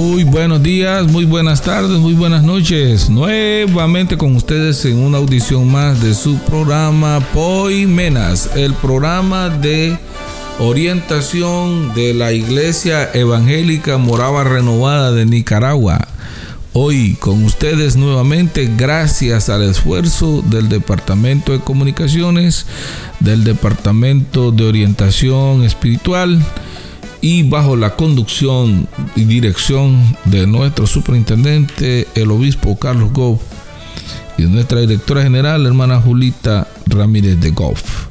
Muy buenos días, muy buenas tardes, muy buenas noches. Nuevamente con ustedes en una audición más de su programa Poimenas, el programa de orientación de la Iglesia Evangélica Morava Renovada de Nicaragua. Hoy con ustedes nuevamente gracias al esfuerzo del Departamento de Comunicaciones, del Departamento de Orientación Espiritual, y bajo la conducción y dirección de nuestro superintendente, el obispo Carlos Goff, y nuestra directora general, hermana Julita Ramírez de Goff.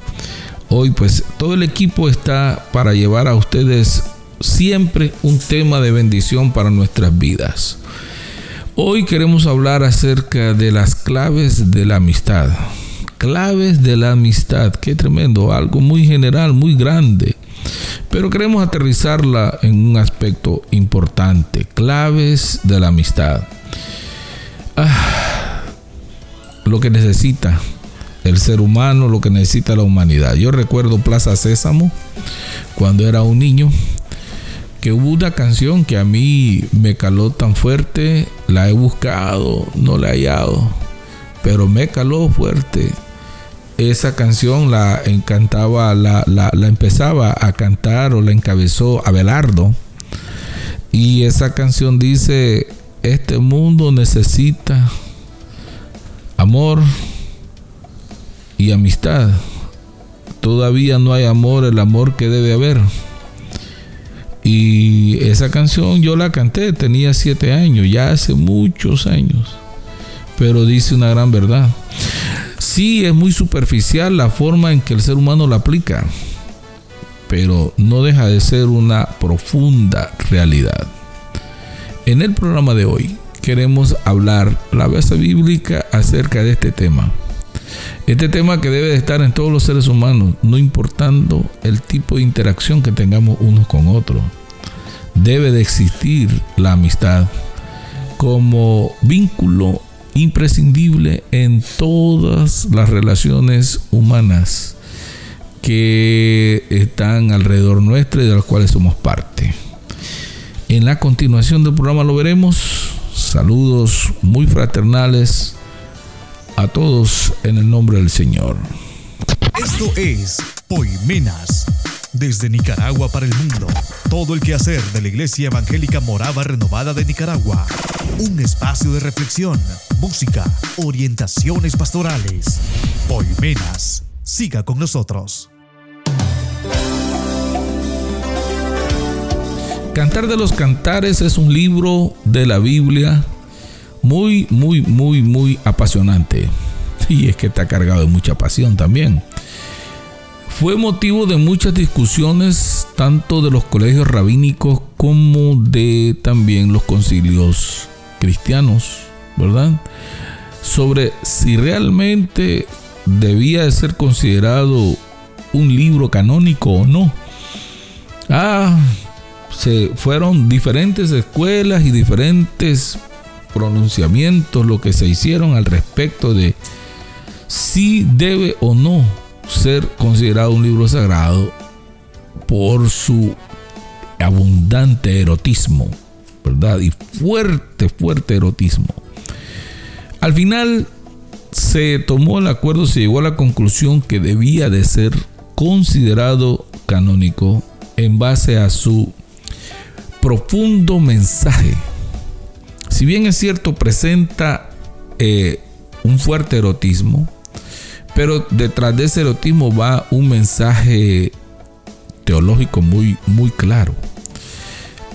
Hoy pues todo el equipo está para llevar a ustedes siempre un tema de bendición para nuestras vidas. Hoy queremos hablar acerca de las claves de la amistad. Claves de la amistad, qué tremendo, algo muy general, muy grande pero queremos aterrizarla en un aspecto importante, claves de la amistad. Ah, lo que necesita el ser humano, lo que necesita la humanidad. Yo recuerdo Plaza Sésamo, cuando era un niño, que hubo una canción que a mí me caló tan fuerte, la he buscado, no la he hallado, pero me caló fuerte esa canción la encantaba, la, la, empezaba a cantar o la encabezó Abelardo. Y esa canción dice, este mundo necesita amor y amistad. Todavía no hay amor, el amor que debe haber. Y esa canción yo la canté, tenía siete años, ya hace muchos años. Pero dice una gran verdad. Sí, es muy superficial la forma en que el ser humano la aplica, pero no deja de ser una profunda realidad. En el programa de hoy queremos hablar la base bíblica acerca de este tema. Este tema que debe de estar en todos los seres humanos, no importando el tipo de interacción que tengamos unos con otros. Debe de existir la amistad como vínculo imprescindible en todas las relaciones humanas que están alrededor nuestro y de las cuales somos parte. En la continuación del programa lo veremos. Saludos muy fraternales a todos en el nombre del Señor. Esto es Poimenas desde Nicaragua para el mundo, todo el quehacer de la Iglesia Evangélica Morava Renovada de Nicaragua. Un espacio de reflexión, música, orientaciones pastorales. Poimenas, siga con nosotros. Cantar de los Cantares es un libro de la Biblia muy, muy, muy, muy apasionante. Y es que está cargado de mucha pasión también. Fue motivo de muchas discusiones, tanto de los colegios rabínicos como de también los concilios cristianos, ¿verdad? Sobre si realmente debía de ser considerado un libro canónico o no. Ah, se fueron diferentes escuelas y diferentes pronunciamientos lo que se hicieron al respecto de si debe o no ser considerado un libro sagrado por su abundante erotismo, ¿verdad? Y fuerte, fuerte erotismo. Al final se tomó el acuerdo, se llegó a la conclusión que debía de ser considerado canónico en base a su profundo mensaje. Si bien es cierto, presenta eh, un fuerte erotismo, pero detrás de ese erotismo va un mensaje teológico muy, muy claro.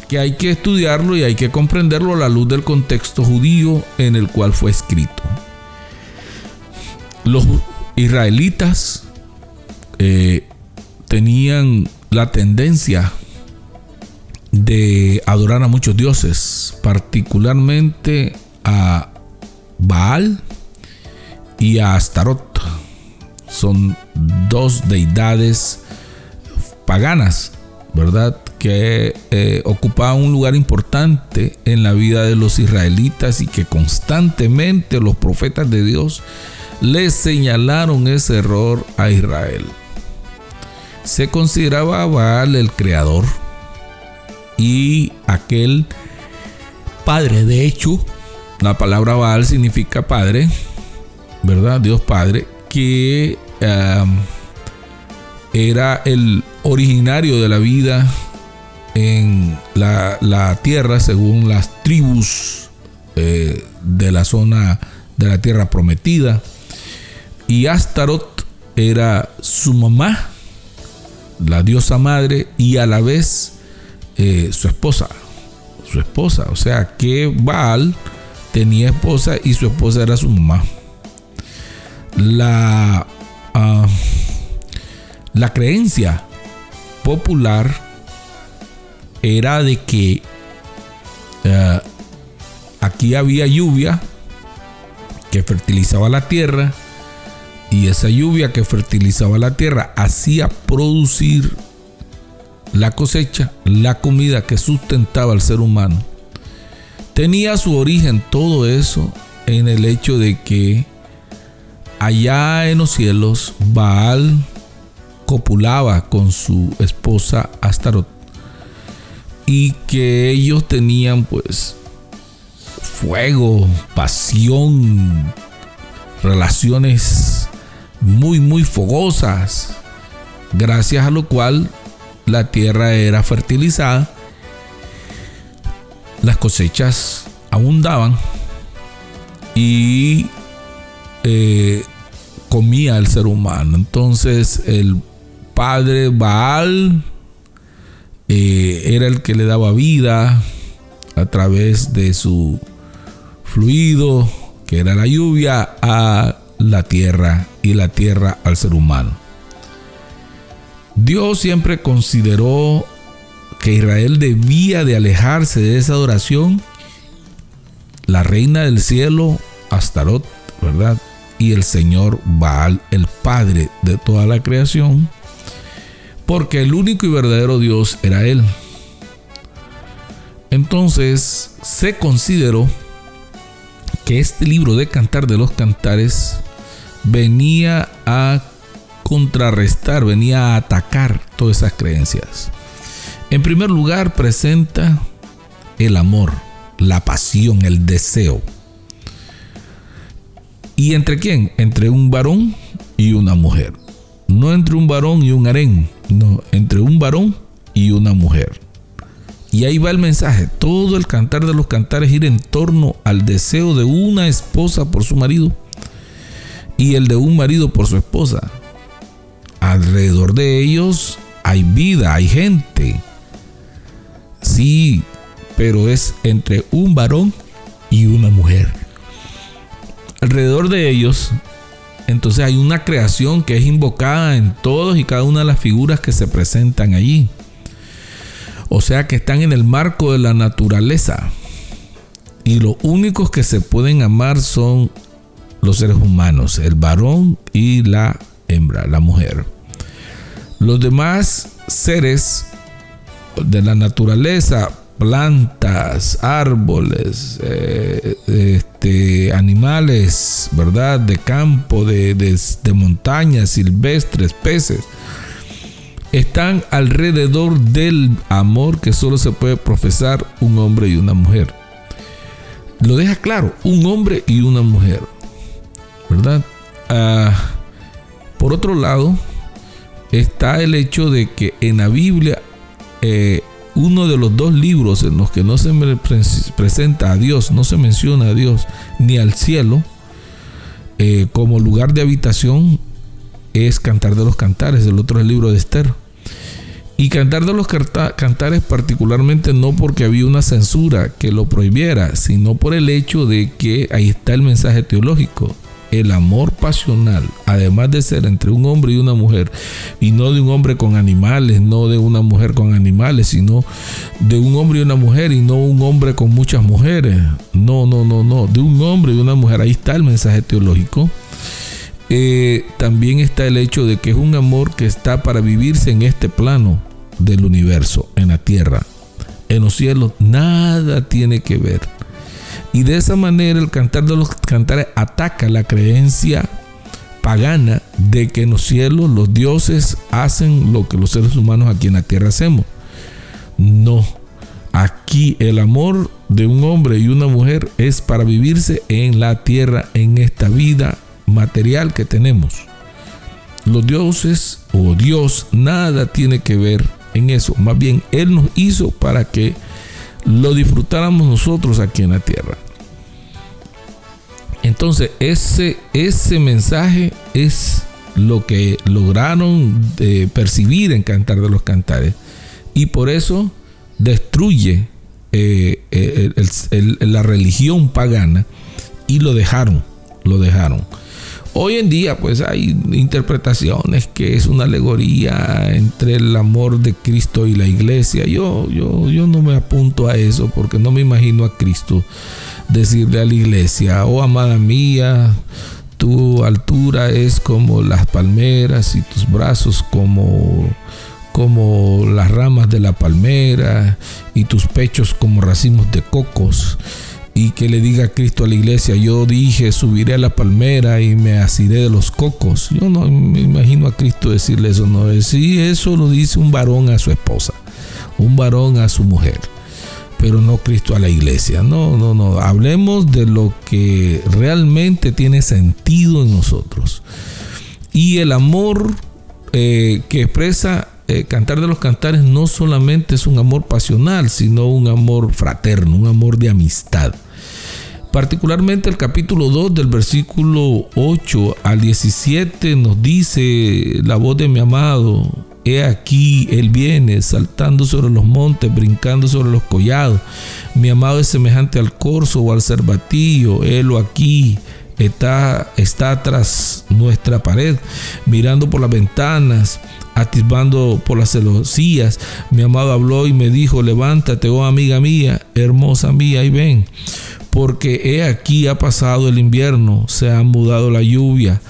Que hay que estudiarlo y hay que comprenderlo a la luz del contexto judío en el cual fue escrito. Los israelitas eh, tenían la tendencia de adorar a muchos dioses, particularmente a Baal y a Astarot. Son dos deidades paganas, ¿verdad? Que eh, ocupaban un lugar importante en la vida de los israelitas y que constantemente los profetas de Dios le señalaron ese error a Israel. Se consideraba Baal el creador y aquel padre, de hecho, la palabra Baal significa padre, ¿verdad? Dios Padre, que era el originario de la vida en la, tierra según las tribus eh, de la zona de la tierra prometida. Y Astarot era su mamá, la diosa madre, y a la vez eh, su esposa. Su esposa. O sea que Baal tenía esposa y su esposa era su mamá. La, ah, la creencia popular era de que eh, aquí había lluvia que fertilizaba la tierra y esa lluvia que fertilizaba la tierra hacía producir la cosecha, la comida que sustentaba al ser humano. Tenía su origen todo eso en el hecho de que allá en los cielos Baal copulaba con su esposa Astarot y que ellos tenían pues fuego, pasión, relaciones muy muy fogosas, gracias a lo cual la tierra era fertilizada, las cosechas abundaban y eh, comía el ser humano. Entonces el padre Baal eh, era el que le daba vida a través de su fluido, que era la lluvia, a la tierra y la tierra al ser humano. Dios siempre consideró que Israel debía de alejarse de esa adoración. La reina del cielo, Astarot, ¿verdad? El Señor Baal, el Padre de toda la creación, porque el único y verdadero Dios era Él. Entonces se consideró que este libro de Cantar de los Cantares venía a contrarrestar, venía a atacar todas esas creencias. En primer lugar, presenta el amor, la pasión, el deseo. ¿Y entre quién? Entre un varón y una mujer. No entre un varón y un harén, no, entre un varón y una mujer. Y ahí va el mensaje. Todo el cantar de los cantares gira en torno al deseo de una esposa por su marido y el de un marido por su esposa. Alrededor de ellos hay vida, hay gente. Sí, pero es entre un varón y una mujer. Alrededor de ellos, entonces hay una creación que es invocada en todos y cada una de las figuras que se presentan allí. O sea que están en el marco de la naturaleza. Y los únicos que se pueden amar son los seres humanos, el varón y la hembra, la mujer. Los demás seres de la naturaleza, plantas, árboles, eh, este, animales, ¿verdad? De campo, de, de montañas, silvestres, peces, están alrededor del amor que solo se puede profesar un hombre y una mujer. Lo deja claro, un hombre y una mujer. ¿verdad? Ah, por otro lado, está el hecho de que en la Biblia, eh, uno de los dos libros en los que no se presenta a Dios, no se menciona a Dios ni al cielo, eh, como lugar de habitación, es Cantar de los Cantares, el otro es el libro de Esther. Y Cantar de los Cantares particularmente no porque había una censura que lo prohibiera, sino por el hecho de que ahí está el mensaje teológico el amor pasional, además de ser entre un hombre y una mujer, y no de un hombre con animales, no de una mujer con animales, sino de un hombre y una mujer, y no un hombre con muchas mujeres. No, no, no, no, de un hombre y una mujer. Ahí está el mensaje teológico. Eh, también está el hecho de que es un amor que está para vivirse en este plano del universo, en la tierra. En los cielos nada tiene que ver. Y de esa manera el cantar de los cantares ataca la creencia pagana de que en los cielos los dioses hacen lo que los seres humanos aquí en la tierra hacemos. No, aquí el amor de un hombre y una mujer es para vivirse en la tierra, en esta vida material que tenemos. Los dioses o Dios nada tiene que ver en eso. Más bien, Él nos hizo para que lo disfrutáramos nosotros aquí en la tierra. Entonces, ese, ese mensaje es lo que lograron de percibir en Cantar de los Cantares. Y por eso destruye eh, eh, la religión pagana y lo dejaron, lo dejaron. Hoy en día pues hay interpretaciones que es una alegoría entre el amor de Cristo y la iglesia. Yo, yo, yo no me apunto a eso porque no me imagino a Cristo decirle a la iglesia, oh amada mía, tu altura es como las palmeras y tus brazos como como las ramas de la palmera y tus pechos como racimos de cocos y que le diga Cristo a la iglesia, yo dije, subiré a la palmera y me asiré de los cocos. Yo no me imagino a Cristo decirle eso, no si eso lo dice un varón a su esposa, un varón a su mujer, pero no Cristo a la iglesia. No, no, no, hablemos de lo que realmente tiene sentido en nosotros. Y el amor eh, que expresa eh, Cantar de los Cantares no solamente es un amor pasional, sino un amor fraterno, un amor de amistad. Particularmente el capítulo 2 del versículo 8 al 17 nos dice la voz de mi amado, he aquí, él viene saltando sobre los montes, brincando sobre los collados. Mi amado es semejante al corzo o al cervatillo, él aquí está, está tras nuestra pared, mirando por las ventanas, atisbando por las celosías. Mi amado habló y me dijo, levántate, oh amiga mía, hermosa mía, y ven porque he aquí ha pasado el invierno, se ha mudado la lluvia,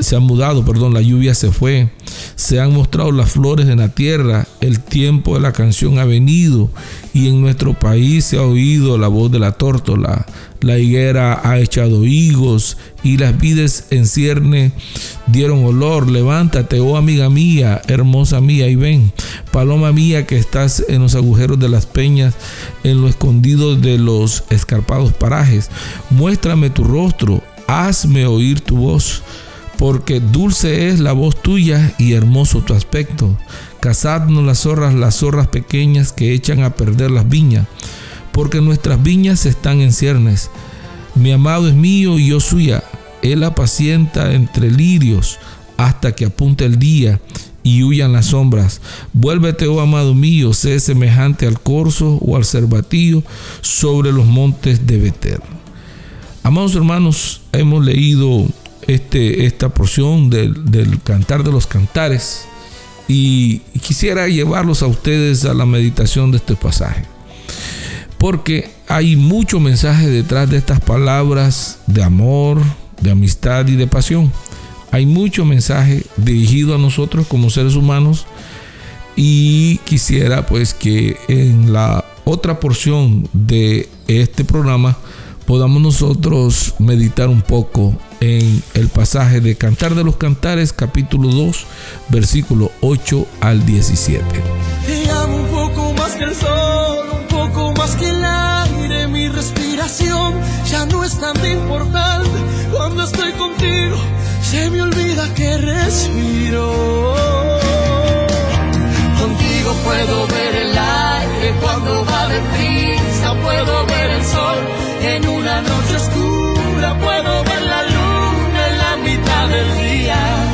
se ha mudado, perdón, la lluvia se fue, se han mostrado las flores en la tierra, el tiempo de la canción ha venido y en nuestro país se ha oído la voz de la tórtola, la higuera ha echado higos y las vides en cierne dieron olor. Levántate, oh amiga mía, hermosa mía, y ven, paloma mía que estás en los agujeros de las peñas, en lo escondido de los escarpados parajes. Muéstrame tu rostro, hazme oír tu voz, porque dulce es la voz tuya y hermoso tu aspecto. Cazadnos las zorras, las zorras pequeñas que echan a perder las viñas, porque nuestras viñas están en ciernes. Mi amado es mío y yo suya él apacienta entre lirios hasta que apunte el día y huyan las sombras. Vuélvete, oh amado mío, sé semejante al corzo o al cervatillo sobre los montes de Beter. Amados hermanos, hemos leído este, esta porción del, del Cantar de los Cantares y quisiera llevarlos a ustedes a la meditación de este pasaje. Porque hay mucho mensaje detrás de estas palabras de amor, de amistad y de pasión. Hay mucho mensaje dirigido a nosotros como seres humanos y quisiera pues que en la otra porción de este programa podamos nosotros meditar un poco en el pasaje de Cantar de los Cantares capítulo 2 versículo 8 al 17. un poco más que el sol, un poco más que el aire, mi respiración ya no es tan importante cuando estoy contigo, se me olvida que respiro. Contigo puedo ver el aire cuando va de prisa, puedo ver el sol en una noche oscura, puedo ver la en día.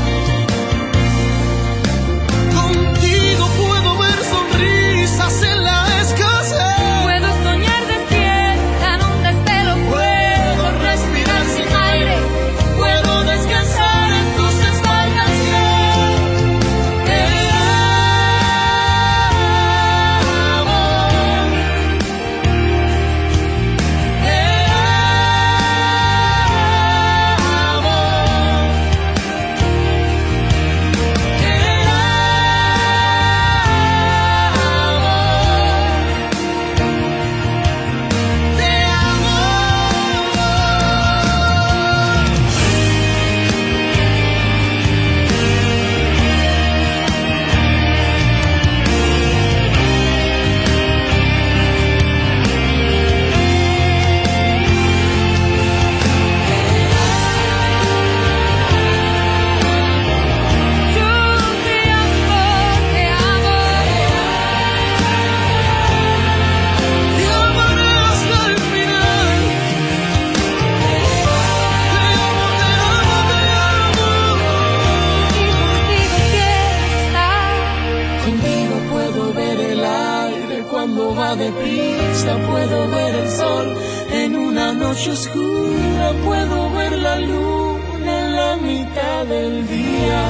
La noche oscura puedo ver la luna en la mitad del día.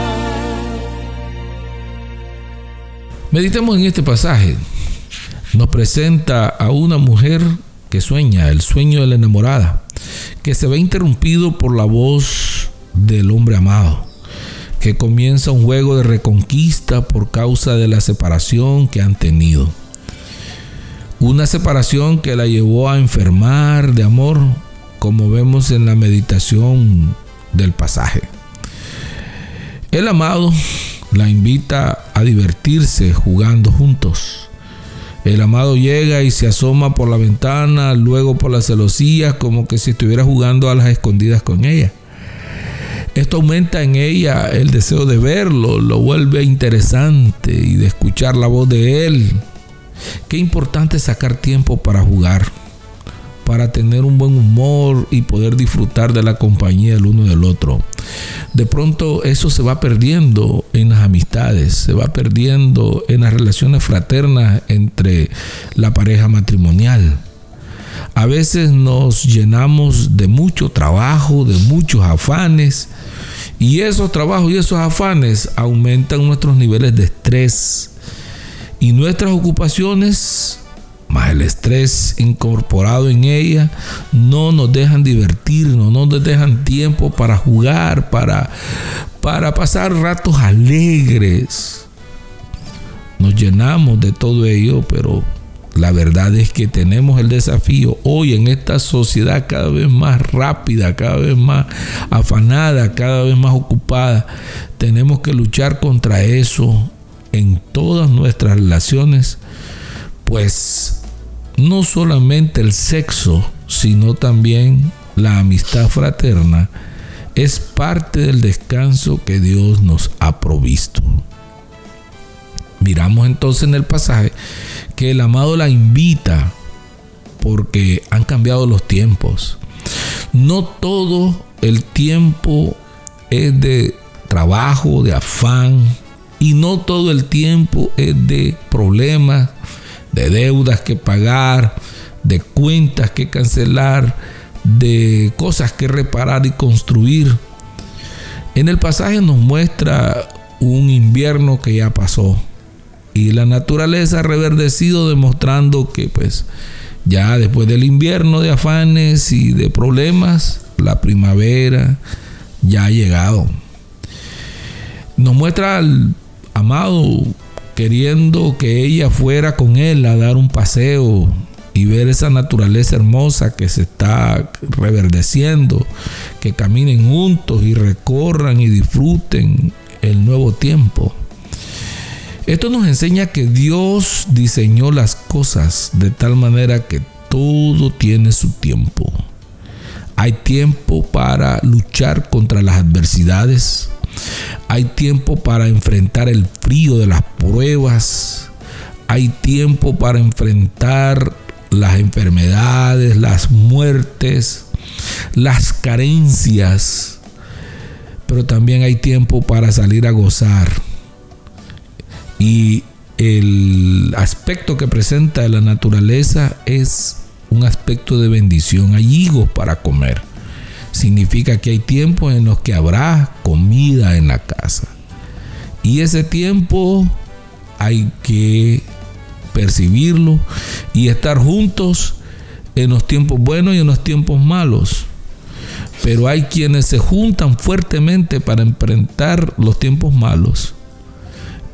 Meditemos en este pasaje. Nos presenta a una mujer que sueña, el sueño de la enamorada, que se ve interrumpido por la voz del hombre amado, que comienza un juego de reconquista por causa de la separación que han tenido. Una separación que la llevó a enfermar de amor, como vemos en la meditación del pasaje. El amado la invita a divertirse jugando juntos. El amado llega y se asoma por la ventana, luego por las celosías, como que si estuviera jugando a las escondidas con ella. Esto aumenta en ella el deseo de verlo, lo vuelve interesante y de escuchar la voz de él. Qué importante sacar tiempo para jugar, para tener un buen humor y poder disfrutar de la compañía del uno del otro. De pronto eso se va perdiendo en las amistades, se va perdiendo en las relaciones fraternas entre la pareja matrimonial. A veces nos llenamos de mucho trabajo, de muchos afanes, y esos trabajos y esos afanes aumentan nuestros niveles de estrés, y nuestras ocupaciones, más el estrés incorporado en ella, no nos dejan divertirnos, no nos dejan tiempo para jugar, para, para pasar ratos alegres. Nos llenamos de todo ello, pero la verdad es que tenemos el desafío hoy en esta sociedad cada vez más rápida, cada vez más afanada, cada vez más ocupada. Tenemos que luchar contra eso en todas nuestras relaciones, pues no solamente el sexo, sino también la amistad fraterna es parte del descanso que Dios nos ha provisto. Miramos entonces en el pasaje que el amado la invita porque han cambiado los tiempos. No todo el tiempo es de trabajo, de afán, y no todo el tiempo es de problemas, de deudas que pagar, de cuentas que cancelar, de cosas que reparar y construir. En el pasaje nos muestra un invierno que ya pasó y la naturaleza reverdecido demostrando que pues ya después del invierno de afanes y de problemas, la primavera ya ha llegado. Nos muestra amado queriendo que ella fuera con él a dar un paseo y ver esa naturaleza hermosa que se está reverdeciendo, que caminen juntos y recorran y disfruten el nuevo tiempo. Esto nos enseña que Dios diseñó las cosas de tal manera que todo tiene su tiempo. Hay tiempo para luchar contra las adversidades, hay tiempo para enfrentar el frío de las pruebas. Hay tiempo para enfrentar las enfermedades, las muertes, las carencias. Pero también hay tiempo para salir a gozar. Y el aspecto que presenta la naturaleza es un aspecto de bendición. Hay higos para comer significa que hay tiempos en los que habrá comida en la casa. Y ese tiempo hay que percibirlo y estar juntos en los tiempos buenos y en los tiempos malos. Pero hay quienes se juntan fuertemente para enfrentar los tiempos malos.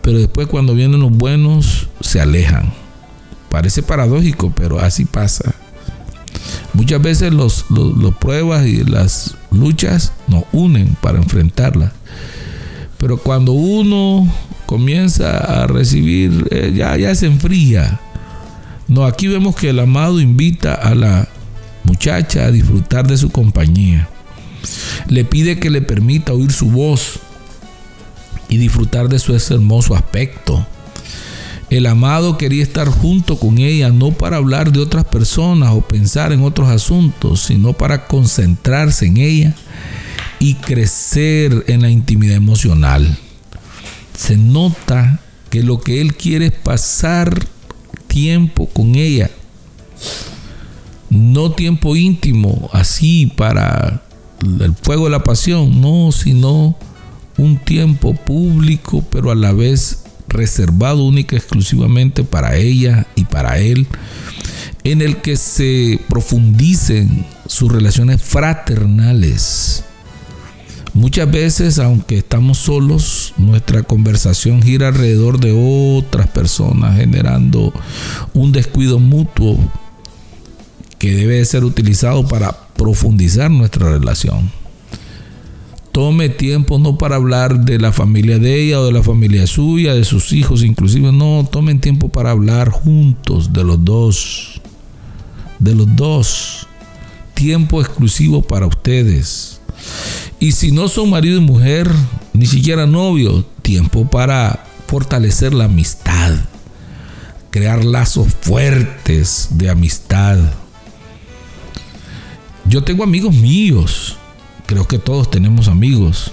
Pero después cuando vienen los buenos se alejan. Parece paradójico, pero así pasa. Muchas veces los, pruebas y las luchas nos unen para enfrentarlas. Pero cuando uno comienza a recibir, eh, ya, ya se enfría. No, aquí vemos que el amado invita a la muchacha a disfrutar de su compañía. Le pide que le permita oír su voz y disfrutar de su hermoso aspecto. El amado quería estar junto con ella no para hablar de otras personas o pensar en otros asuntos, sino para concentrarse en ella y crecer en la intimidad emocional. Se nota que lo que él quiere es pasar tiempo con ella. No tiempo íntimo, así para el fuego de la pasión, no, sino un tiempo público, pero a la vez reservado única y exclusivamente para ella y para él, en el que se profundicen sus relaciones fraternales. Muchas veces, aunque estamos solos, nuestra conversación gira alrededor de otras personas, generando un descuido mutuo que debe ser utilizado para profundizar nuestra relación. Tome tiempo no para hablar de la familia de ella o de la familia suya, de sus hijos inclusive, no, tomen tiempo para hablar juntos de los dos, de los dos, tiempo exclusivo para ustedes. Y si no son marido y mujer, ni siquiera novio, tiempo para fortalecer la amistad, crear lazos fuertes de amistad yo tengo amigos míos, creo que todos tenemos amigos,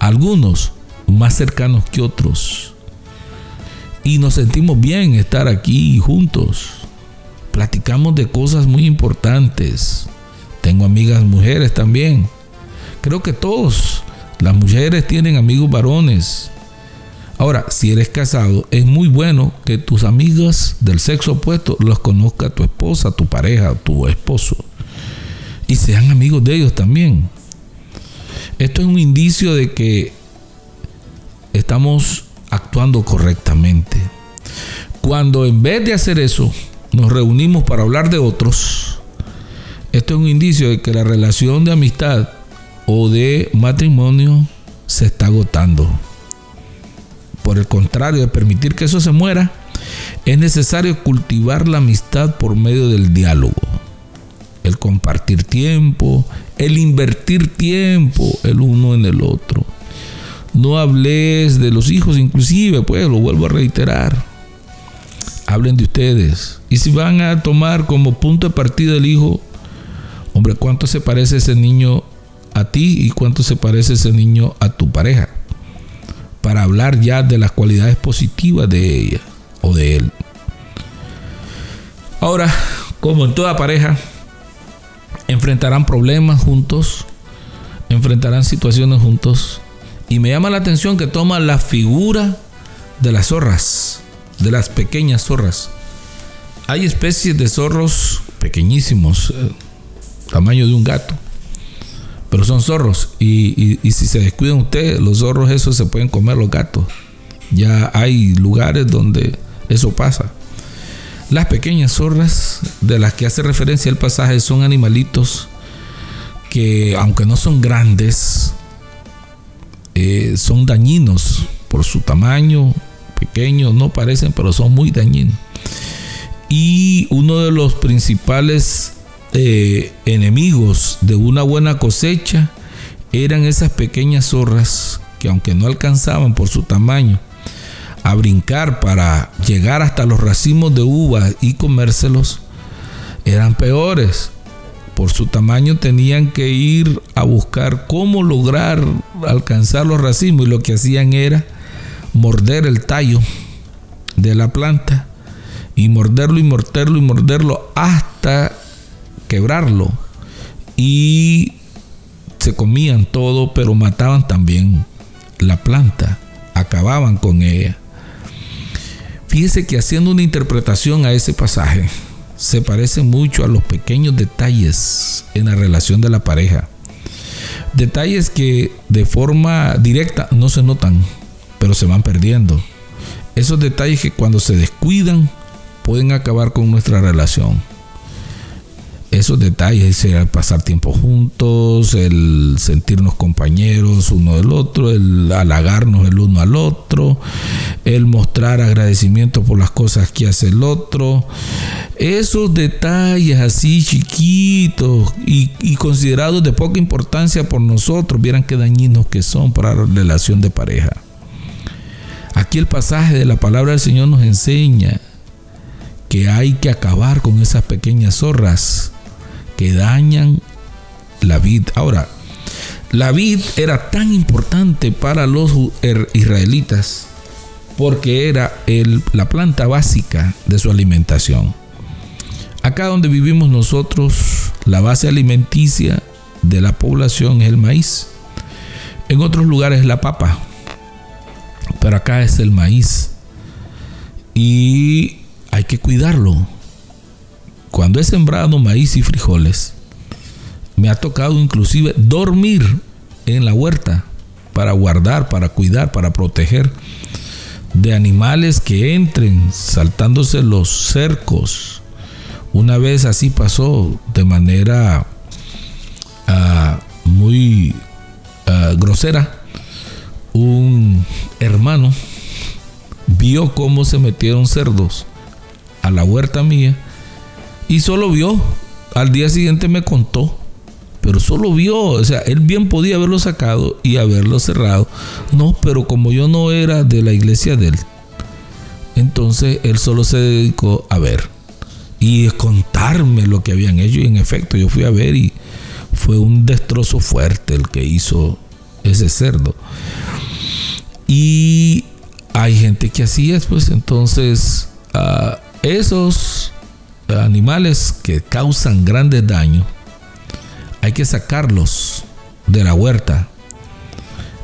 algunos más cercanos que otros. Y nos sentimos bien estar aquí juntos. Platicamos de cosas muy importantes. Tengo amigas mujeres también. Creo que todos, las mujeres tienen amigos varones. Ahora, si eres casado, es muy bueno que tus amigas del sexo opuesto los conozca tu esposa, tu pareja, tu esposo y sean amigos de ellos también. Esto es un indicio de que estamos actuando correctamente. Cuando en vez de hacer eso, nos reunimos para hablar de otros, esto es un indicio de que la relación de amistad o de matrimonio se está agotando. Por el contrario, de permitir que eso se muera, es necesario cultivar la amistad por medio del diálogo el compartir tiempo, el invertir tiempo el uno en el otro. No hables de los hijos, inclusive, pues lo vuelvo a reiterar. Hablen de ustedes. Y si van a tomar como punto de partida el hijo, hombre, ¿cuánto se parece ese niño a ti y cuánto se parece ese niño a tu pareja? Para hablar ya de las cualidades positivas de ella o de él. Ahora, como en toda pareja, enfrentarán problemas juntos, enfrentarán situaciones juntos. Y me llama la atención que toma la figura de las zorras, de las pequeñas zorras. Hay especies de zorros pequeñísimos, eh, tamaño de un gato, pero son zorros. Y, y si se descuidan ustedes, los zorros esos se pueden comer los gatos. Ya hay lugares donde eso pasa. Las pequeñas zorras de las que hace referencia el pasaje son animalitos que aunque no son grandes, eh, son dañinos por su tamaño, pequeños, no parecen, pero son muy dañinos. Y uno de los principales eh, enemigos de una buena cosecha eran esas pequeñas zorras que aunque no alcanzaban por su tamaño, a brincar para llegar hasta los racimos de uvas y comérselos, eran peores. Por su tamaño tenían que ir a buscar cómo lograr alcanzar los racimos y lo que hacían era morder el tallo de la planta y morderlo y morderlo y morderlo hasta quebrarlo. Y se comían todo, pero mataban también la planta, acababan con ella. Fíjese que haciendo una interpretación a ese pasaje, se parece mucho a los pequeños detalles en la relación de la pareja. Detalles que de forma directa no se notan, pero se van perdiendo. Esos detalles que cuando se descuidan pueden acabar con nuestra relación esos detalles, el pasar tiempo juntos, el sentirnos compañeros uno del otro, el halagarnos el uno al otro, el mostrar agradecimiento por las cosas que hace el otro. Esos detalles así chiquitos y, y considerados de poca importancia por nosotros, vieran qué dañinos que son para la relación de pareja. Aquí el pasaje de la palabra del Señor nos enseña que hay que acabar con esas pequeñas zorras que dañan la vid. Ahora, la vid era tan importante para los er, israelitas porque era la planta básica de su alimentación. Acá donde vivimos nosotros, la base alimenticia de la población es el maíz. En otros lugares es la papa. Pero acá es el maíz. Y hay que cuidarlo. Cuando he sembrado maíz y frijoles, me ha tocado inclusive dormir en la huerta para guardar, para cuidar, para proteger de animales que entren saltándose los cercos. Una vez así pasó de manera ah, muy ah, grosera. Un hermano vio cómo se metieron cerdos a la huerta mía y solo vio. Al día siguiente me contó pero solo vio, o sea, él bien podía haberlo sacado y haberlo cerrado. No, pero como yo no era de la iglesia de él, entonces él solo se dedicó a ver y contarme lo que habían hecho. Y en efecto, yo fui a ver y fue un destrozo fuerte el que hizo ese cerdo. Y hay gente que así es, pues entonces ah, esos animales que causan grandes daños hay que sacarlos de la huerta.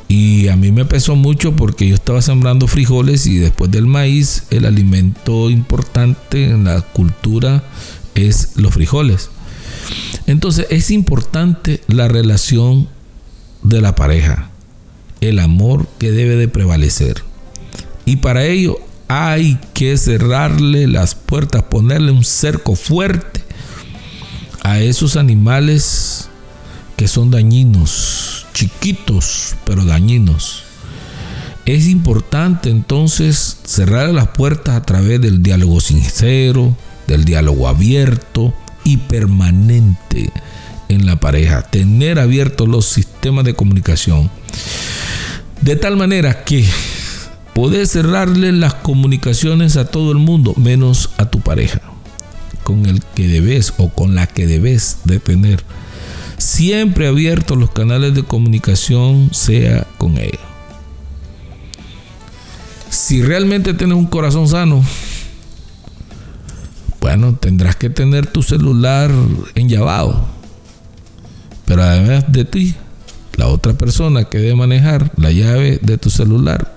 Y a mí me pesó mucho porque yo estaba sembrando frijoles y después del maíz el alimento importante en la cultura es los frijoles. Entonces es importante la relación de la pareja, el amor que debe de prevalecer. Y para ello hay que cerrarle las puertas, ponerle un cerco fuerte a esos animales que son dañinos, chiquitos, pero dañinos. Es importante entonces cerrar las puertas a través del diálogo sincero, del diálogo abierto y permanente en la pareja. Tener abiertos los sistemas de comunicación. De tal manera que puedes cerrarle las comunicaciones a todo el mundo, menos a tu pareja, con el que debes o con la que debes de tener siempre abiertos los canales de comunicación, sea con ella. Si realmente tienes un corazón sano, bueno, tendrás que tener tu celular enllavado. Pero además de ti, la otra persona que debe manejar la llave de tu celular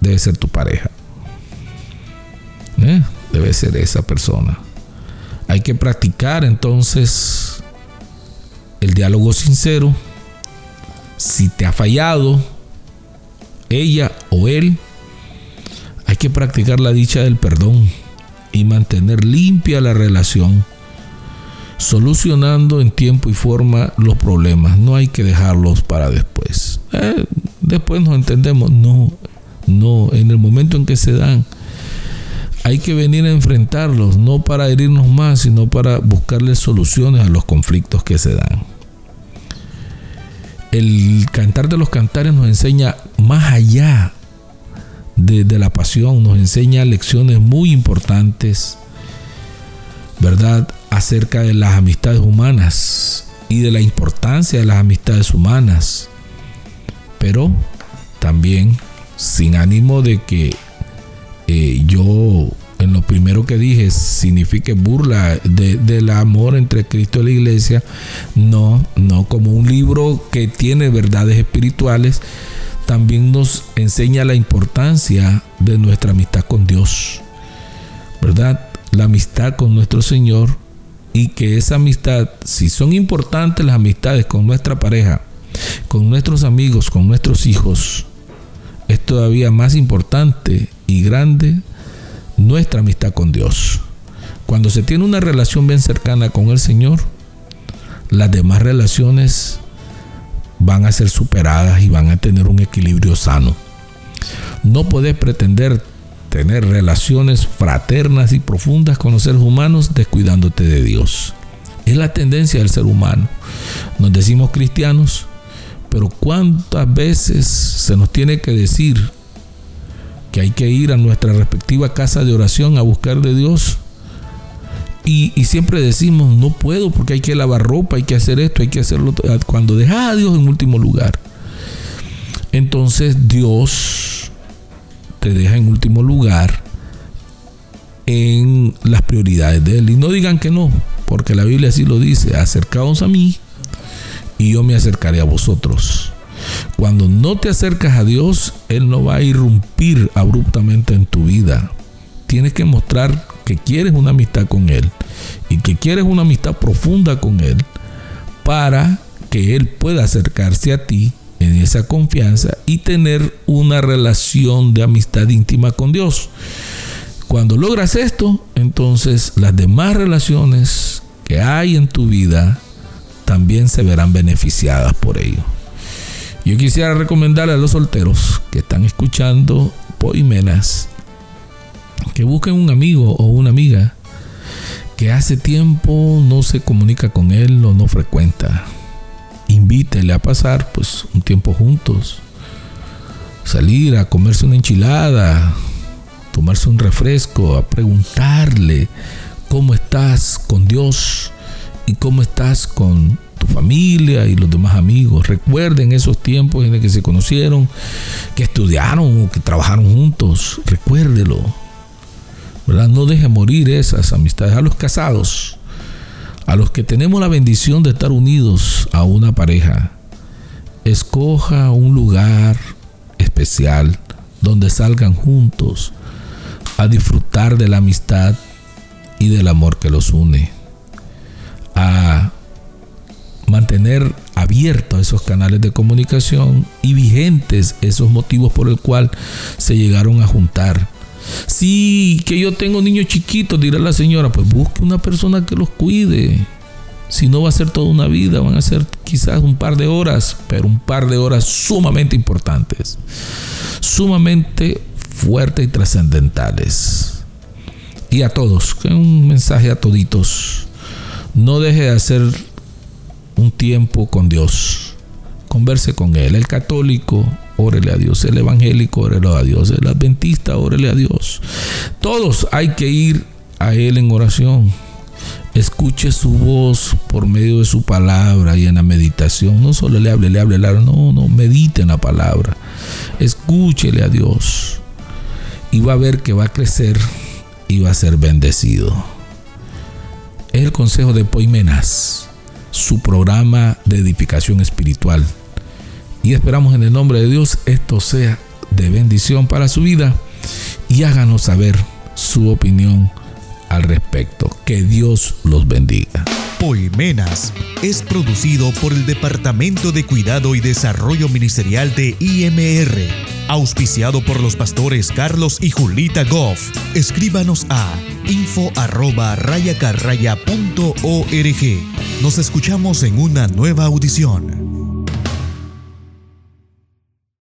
debe ser tu pareja. ¿Eh? Debe ser esa persona. Hay que practicar entonces el diálogo sincero. Si te ha fallado ella o él, hay que practicar la dicha del perdón y mantener limpia la relación, solucionando en tiempo y forma los problemas. No hay que dejarlos para después. Eh, después nos entendemos. No, no, en el momento en que se dan, hay que venir a enfrentarlos, no para herirnos más, sino para buscarle soluciones a los conflictos que se dan. El cantar de los cantares nos enseña más allá de, de la pasión, nos enseña lecciones muy importantes, ¿verdad? Acerca de las amistades humanas y de la importancia de las amistades humanas. Pero también sin ánimo de que eh, yo en lo primero que dije signifique burla del amor entre Cristo y la iglesia, no, no como un libro que tiene verdades espirituales, también nos enseña la importancia de nuestra amistad con Dios, ¿verdad? La amistad con nuestro Señor y que esa amistad, si son importantes las amistades con nuestra pareja, con nuestros amigos, con nuestros hijos, es todavía más importante y grande nuestra amistad con Dios. Cuando se tiene una relación bien cercana con el Señor, las demás relaciones van a ser superadas y van a tener un equilibrio sano. No puedes pretender tener relaciones fraternas y profundas con los seres humanos descuidándote de Dios. Es la tendencia del ser humano. Nos decimos cristianos, pero ¿cuántas veces se nos tiene que decir que hay que ir a nuestra respectiva casa de oración a buscar de Dios? Y, siempre decimos, no puedo porque hay que lavar ropa, hay que hacer esto, hay que hacerlo. Cuando deja a Dios en último lugar, entonces Dios te deja en último lugar en las prioridades de Él. Y no digan que no, porque la Biblia así lo dice, acercaos a mí y yo me acercaré a vosotros. Cuando no te acercas a Dios, Él no va a irrumpir abruptamente en tu vida. Tienes que mostrar que quieres una amistad con Él y que quieres una amistad profunda con Él para que Él pueda acercarse a ti en esa confianza y tener una relación de amistad íntima con Dios. Cuando logras esto, entonces las demás relaciones que hay en tu vida también se verán beneficiadas por ello. Yo quisiera recomendarle a los solteros que están escuchando Poimenas que busquen un amigo o una amiga que hace tiempo no se comunica con él o no frecuenta. Invítele a pasar pues un tiempo juntos. Salir a comerse una enchilada, tomarse un refresco, a preguntarle cómo estás con Dios cómo estás con tu familia y los demás amigos. Recuerden esos tiempos en los que se conocieron, que estudiaron o que trabajaron juntos. Recuérdelo. ¿verdad? No deje morir esas amistades. A los casados, a los que tenemos la bendición de estar unidos a una pareja, escoja un lugar especial donde salgan juntos a disfrutar de la amistad y del amor que los une, a mantener abiertos esos canales de comunicación y vigentes esos motivos por el cual se llegaron a juntar. Sí, que yo tengo niños chiquitos, dirá la señora, pues busque una persona que los cuide. Si no va a ser toda una vida, van a ser quizás un par de horas, pero un par de horas sumamente importantes, sumamente fuertes y trascendentales. Y a todos, un mensaje a toditos. No deje de hacer un tiempo con Dios. Converse con Él. El católico, órele a Dios. El evangélico, órele a Dios. El adventista, órele a Dios. Todos hay que ir a Él en oración. Escuche su voz por medio de su palabra y en la meditación. No solo le hable, le hable, le hable. No, no, medite en la palabra. Escúchele a Dios y va a ver que va a crecer y va a ser bendecido. El consejo de Poimenas, su programa de edificación espiritual. Y esperamos en el nombre de Dios esto sea de bendición para su vida y háganos saber su opinión al respecto. Que Dios los bendiga. Poimenas es producido por el Departamento de Cuidado y Desarrollo Ministerial de IMR, auspiciado por los pastores Carlos y Julita Goff. Escríbanos a info arroba rayacarraya.org. Nos escuchamos en una nueva audición.